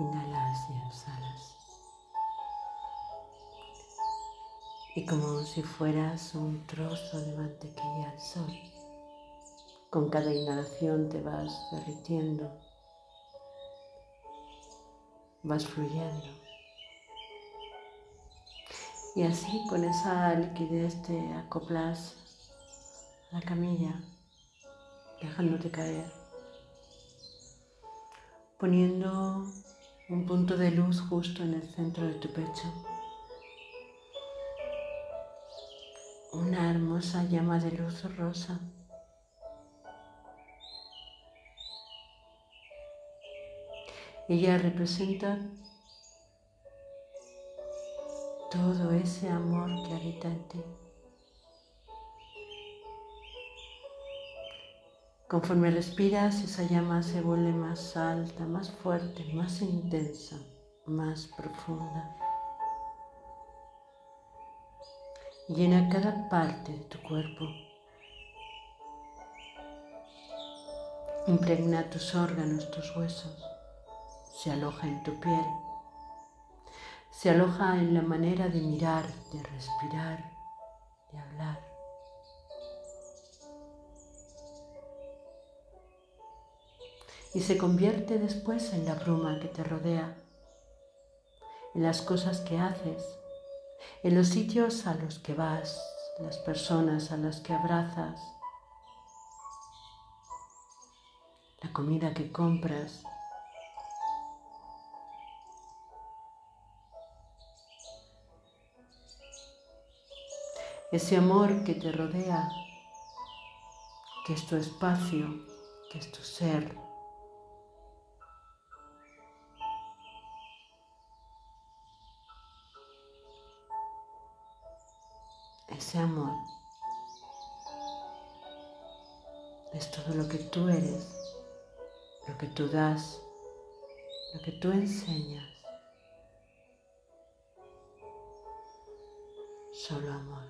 Inhalas y exhalas. Y como si fueras un trozo de mantequilla al sol, con cada inhalación te vas derritiendo, vas fluyendo. Y así con esa liquidez te acoplas a la camilla, dejándote caer, poniendo un punto de luz justo en el centro de tu pecho. Una hermosa llama de luz rosa. Ella representa todo ese amor que habita en ti. Conforme respiras, esa llama se vuelve más alta, más fuerte, más intensa, más profunda. Llena cada parte de tu cuerpo. Impregna tus órganos, tus huesos. Se aloja en tu piel. Se aloja en la manera de mirar, de respirar, de hablar. Y se convierte después en la bruma que te rodea, en las cosas que haces, en los sitios a los que vas, las personas a las que abrazas, la comida que compras. Ese amor que te rodea, que es tu espacio, que es tu ser. Ese amor es todo lo que tú eres, lo que tú das, lo que tú enseñas. Solo amor.